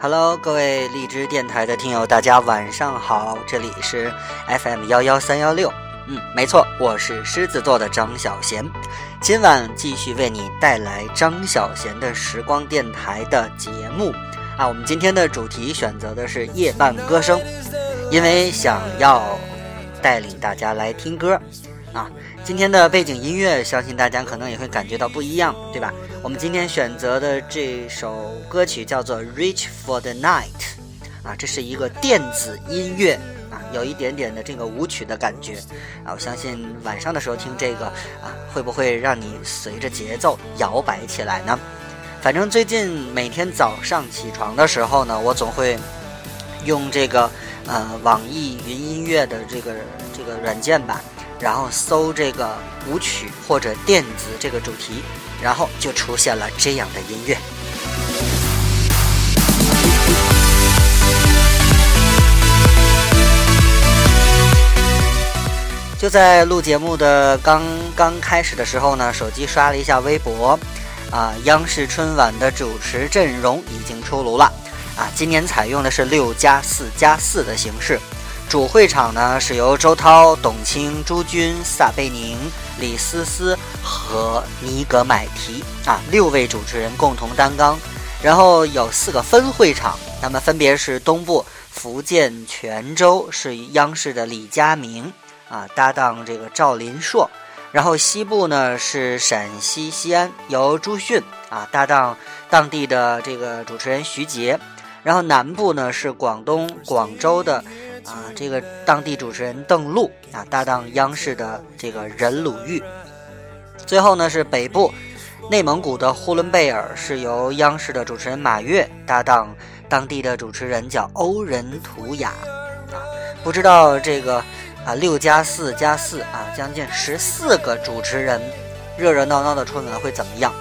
Hello，各位荔枝电台的听友，大家晚上好，这里是 FM 幺幺三幺六。嗯，没错，我是狮子座的张小贤，今晚继续为你带来张小贤的时光电台的节目啊。我们今天的主题选择的是夜半歌声，因为想要带领大家来听歌啊。今天的背景音乐，相信大家可能也会感觉到不一样，对吧？我们今天选择的这首歌曲叫做《Reach for the Night》，啊，这是一个电子音乐啊，有一点点的这个舞曲的感觉啊。我相信晚上的时候听这个啊，会不会让你随着节奏摇摆起来呢？反正最近每天早上起床的时候呢，我总会用这个呃网易云音乐的这个这个软件吧。然后搜这个舞曲或者电子这个主题，然后就出现了这样的音乐。就在录节目的刚刚开始的时候呢，手机刷了一下微博，啊，央视春晚的主持阵容已经出炉了，啊，今年采用的是六加四加四的形式。主会场呢是由周涛、董卿、朱军、撒贝宁、李思思和尼格买提啊六位主持人共同担纲，然后有四个分会场，那么分别是东部福建泉州是央视的李佳明啊搭档这个赵林硕，然后西部呢是陕西西安由朱迅啊搭档当地的这个主持人徐杰，然后南部呢是广东广州的。啊，这个当地主持人邓璐啊，搭档央视的这个任鲁豫。最后呢是北部，内蒙古的呼伦贝尔是由央视的主持人马跃搭档当地的主持人叫欧仁图雅。啊，不知道这个啊六加四加四啊，将近十四个主持人，热热闹闹的春晚会怎么样？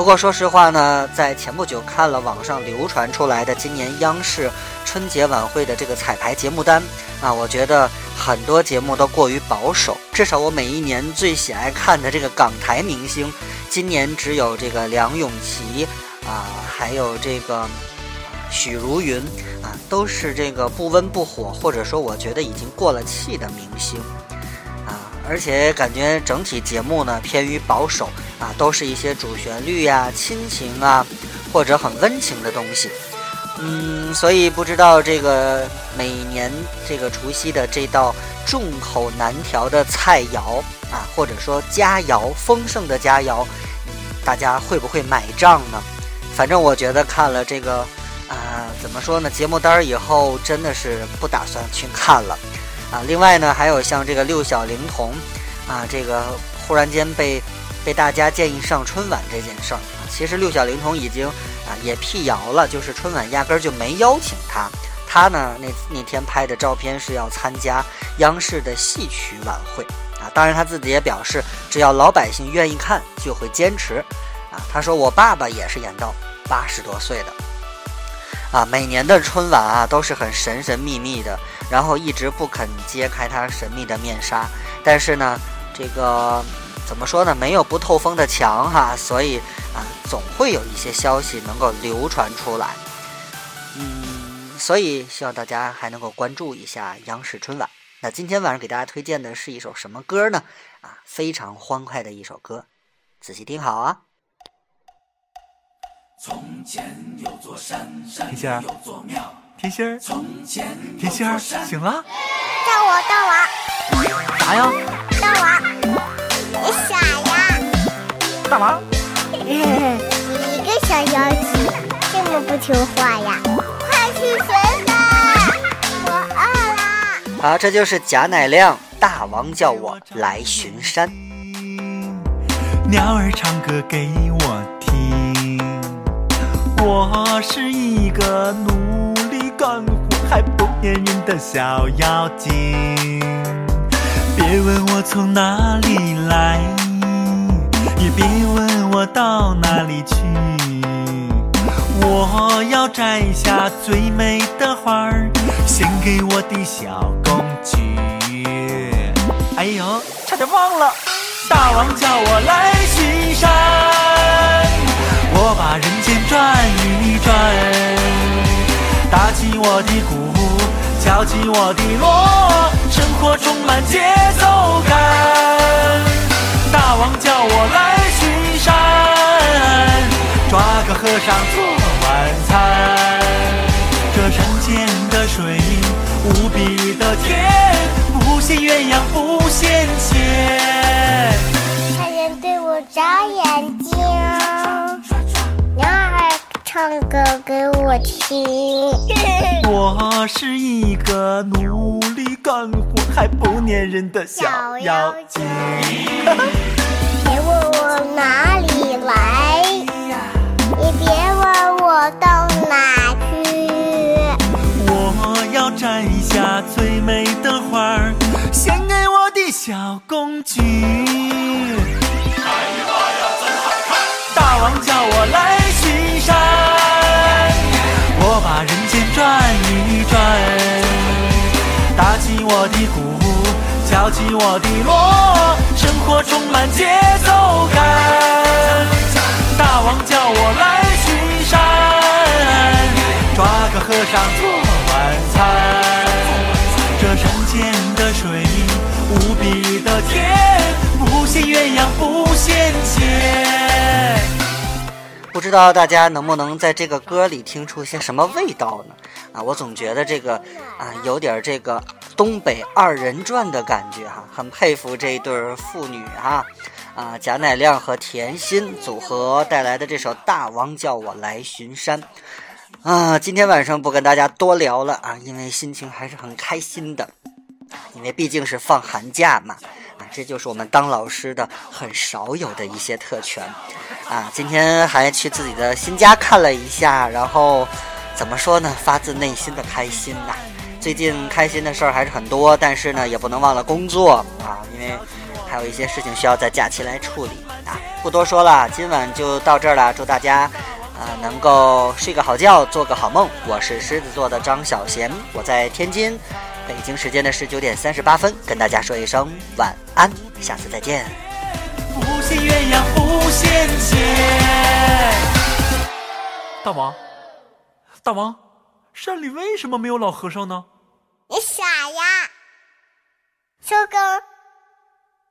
不过说实话呢，在前不久看了网上流传出来的今年央视春节晚会的这个彩排节目单啊，我觉得很多节目都过于保守。至少我每一年最喜爱看的这个港台明星，今年只有这个梁咏琪啊，还有这个许茹芸啊，都是这个不温不火，或者说我觉得已经过了气的明星。而且感觉整体节目呢偏于保守啊，都是一些主旋律呀、亲情啊，或者很温情的东西。嗯，所以不知道这个每年这个除夕的这道众口难调的菜肴啊，或者说佳肴丰盛的佳肴，大家会不会买账呢？反正我觉得看了这个啊，怎么说呢？节目单以后真的是不打算去看了。啊，另外呢，还有像这个六小龄童，啊，这个忽然间被被大家建议上春晚这件事儿啊，其实六小龄童已经啊也辟谣了，就是春晚压根儿就没邀请他，他呢那那天拍的照片是要参加央视的戏曲晚会啊，当然他自己也表示，只要老百姓愿意看，就会坚持啊。他说我爸爸也是演到八十多岁的。啊，每年的春晚啊都是很神神秘秘的，然后一直不肯揭开它神秘的面纱。但是呢，这个怎么说呢？没有不透风的墙哈，所以啊，总会有一些消息能够流传出来。嗯，所以希望大家还能够关注一下央视春晚。那今天晚上给大家推荐的是一首什么歌呢？啊，非常欢快的一首歌，仔细听好啊。从前有座山，山有座庙。甜心儿，从前甜心儿醒了。到我，到我。啥呀？到我。你傻呀？干嘛？你一个小妖精，这么不听话呀？快去寻吧，我饿了。好，这就是贾乃亮。大王叫我来巡山。鸟儿唱歌给我。我是一个努力干活还不粘人的小妖精，别问我从哪里来，也别问我到哪里去。我要摘下最美的花儿，献给我的小公举。哎呦，差点忘了，大王叫我来我的鼓，敲起我的锣，生活充满节奏感。大王叫我来巡山，抓个和尚做晚餐。这山间的水无比的甜，不羡鸳鸯不羡仙。太阳对我眨眼睛，唱歌给我听。我是一个努力干活还不粘人的小妖精。起我的锣，生活充满节奏感。大王叫我来巡山，抓个和尚做晚餐。这山间的水无比的甜，不羡鸳鸯不羡仙。不知道大家能不能在这个歌里听出些什么味道呢？啊，我总觉得这个啊有点这个东北二人转的感觉哈，很佩服这一对儿父女哈，啊贾乃亮和甜心组合带来的这首《大王叫我来巡山》啊，今天晚上不跟大家多聊了啊，因为心情还是很开心的，因为毕竟是放寒假嘛。啊，这就是我们当老师的很少有的一些特权，啊，今天还去自己的新家看了一下，然后怎么说呢，发自内心的开心呐。最近开心的事儿还是很多，但是呢，也不能忘了工作啊，因为还有一些事情需要在假期来处理啊。不多说了，今晚就到这儿了，祝大家啊能够睡个好觉，做个好梦。我是狮子座的张小贤，我在天津。北京时间的十九点三十八分，跟大家说一声晚安，下次再见。不羡鸳鸯不羡仙。大王，大王，山里为什么没有老和尚呢？你傻呀！收工